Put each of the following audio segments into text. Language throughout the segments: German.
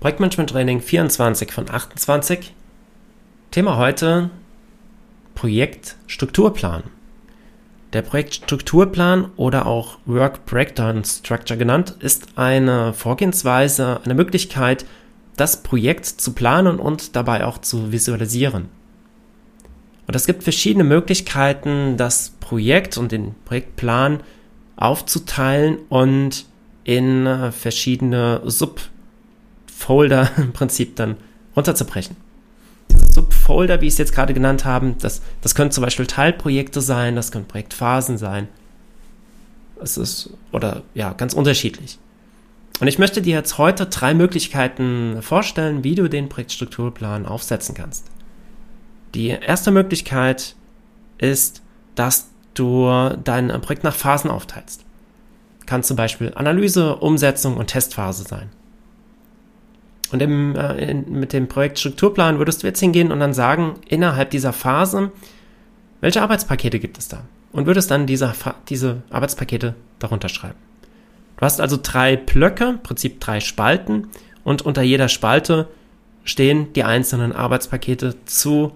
Projektmanagement Training 24 von 28. Thema heute Projektstrukturplan. Der Projektstrukturplan oder auch Work Breakdown Structure genannt ist eine Vorgehensweise, eine Möglichkeit, das Projekt zu planen und dabei auch zu visualisieren. Und es gibt verschiedene Möglichkeiten, das Projekt und den Projektplan aufzuteilen und in verschiedene Subfolder im Prinzip dann runterzubrechen. Diese Subfolder, wie ich es jetzt gerade genannt habe, das, das können zum Beispiel Teilprojekte sein, das können Projektphasen sein. Es ist, oder ja, ganz unterschiedlich. Und ich möchte dir jetzt heute drei Möglichkeiten vorstellen, wie du den Projektstrukturplan aufsetzen kannst. Die erste Möglichkeit ist, dass du dein Projekt nach Phasen aufteilst. Kann zum Beispiel Analyse, Umsetzung und Testphase sein. Und im, äh, mit dem Projektstrukturplan würdest du jetzt hingehen und dann sagen, innerhalb dieser Phase, welche Arbeitspakete gibt es da? Und würdest dann diese, diese Arbeitspakete darunter schreiben. Du hast also drei Blöcke, im Prinzip drei Spalten, und unter jeder Spalte stehen die einzelnen Arbeitspakete zu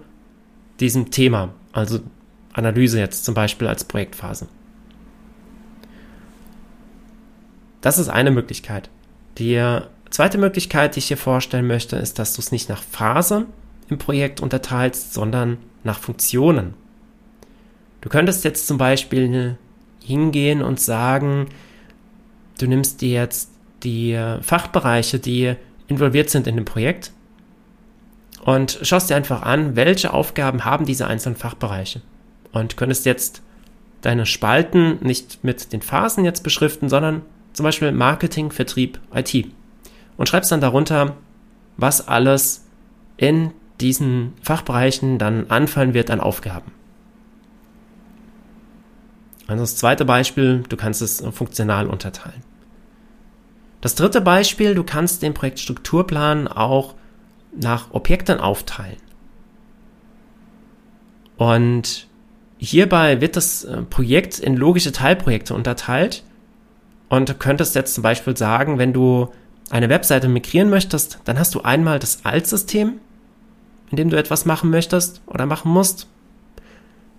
diesem Thema. Also Analyse jetzt zum Beispiel als Projektphase. Das ist eine Möglichkeit. Die zweite Möglichkeit, die ich hier vorstellen möchte, ist, dass du es nicht nach Phase im Projekt unterteilst, sondern nach Funktionen. Du könntest jetzt zum Beispiel hingehen und sagen, du nimmst dir jetzt die Fachbereiche, die involviert sind in dem Projekt und schaust dir einfach an, welche Aufgaben haben diese einzelnen Fachbereiche und könntest jetzt deine Spalten nicht mit den Phasen jetzt beschriften, sondern zum Beispiel Marketing, Vertrieb, IT. Und schreibst dann darunter, was alles in diesen Fachbereichen dann anfallen wird an Aufgaben. Also das zweite Beispiel, du kannst es funktional unterteilen. Das dritte Beispiel, du kannst den Projektstrukturplan auch nach Objekten aufteilen. Und Hierbei wird das äh, Projekt in logische Teilprojekte unterteilt und du könntest jetzt zum Beispiel sagen, wenn du eine Webseite migrieren möchtest, dann hast du einmal das Altsystem, in dem du etwas machen möchtest oder machen musst.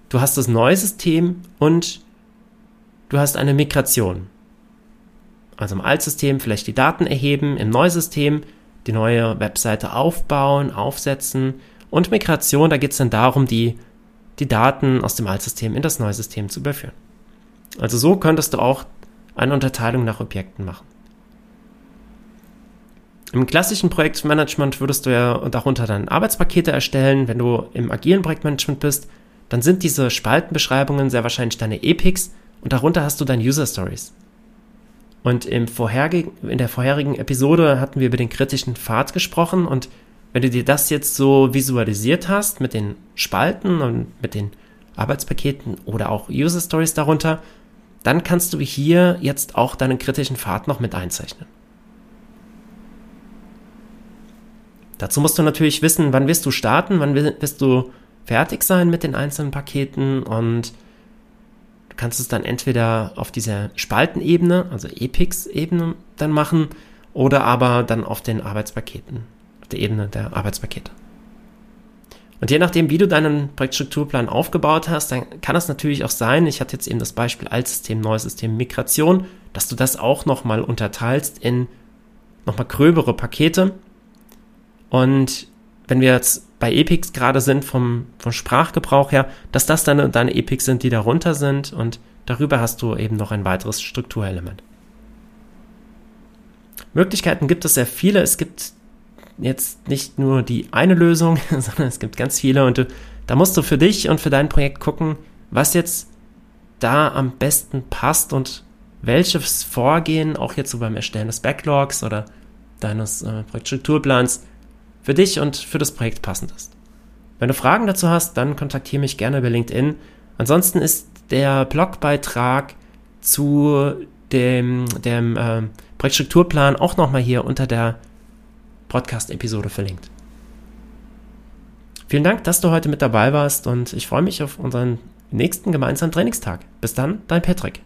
Du hast das neue System und du hast eine Migration. Also im Altsystem vielleicht die Daten erheben, im Neusystem die neue Webseite aufbauen, aufsetzen und Migration, da geht es dann darum, die die Daten aus dem Altsystem in das neue System zu überführen. Also so könntest du auch eine Unterteilung nach Objekten machen. Im klassischen Projektmanagement würdest du ja darunter dann Arbeitspakete erstellen. Wenn du im agilen Projektmanagement bist, dann sind diese Spaltenbeschreibungen sehr wahrscheinlich deine Epics und darunter hast du dann User Stories. Und im in der vorherigen Episode hatten wir über den kritischen Pfad gesprochen und wenn du dir das jetzt so visualisiert hast mit den Spalten und mit den Arbeitspaketen oder auch User Stories darunter, dann kannst du hier jetzt auch deinen kritischen Pfad noch mit einzeichnen. Dazu musst du natürlich wissen, wann wirst du starten, wann wirst du fertig sein mit den einzelnen Paketen und du kannst es dann entweder auf dieser Spaltenebene, also Epics-Ebene dann machen oder aber dann auf den Arbeitspaketen der Ebene der Arbeitspakete. Und je nachdem, wie du deinen Projektstrukturplan aufgebaut hast, dann kann es natürlich auch sein, ich hatte jetzt eben das Beispiel Altsystem, neues System, Migration, dass du das auch nochmal unterteilst in nochmal gröbere Pakete. Und wenn wir jetzt bei Epics gerade sind vom, vom Sprachgebrauch her, dass das deine, deine Epics sind, die darunter sind und darüber hast du eben noch ein weiteres Strukturelement. Möglichkeiten gibt es sehr viele. Es gibt jetzt nicht nur die eine Lösung, sondern es gibt ganz viele und du, da musst du für dich und für dein Projekt gucken, was jetzt da am besten passt und welches Vorgehen auch jetzt so beim Erstellen des Backlogs oder deines äh, Projektstrukturplans für dich und für das Projekt passend ist. Wenn du Fragen dazu hast, dann kontaktiere mich gerne über LinkedIn. Ansonsten ist der Blogbeitrag zu dem, dem äh, Projektstrukturplan auch nochmal hier unter der Podcast-Episode verlinkt. Vielen Dank, dass du heute mit dabei warst und ich freue mich auf unseren nächsten gemeinsamen Trainingstag. Bis dann, dein Patrick.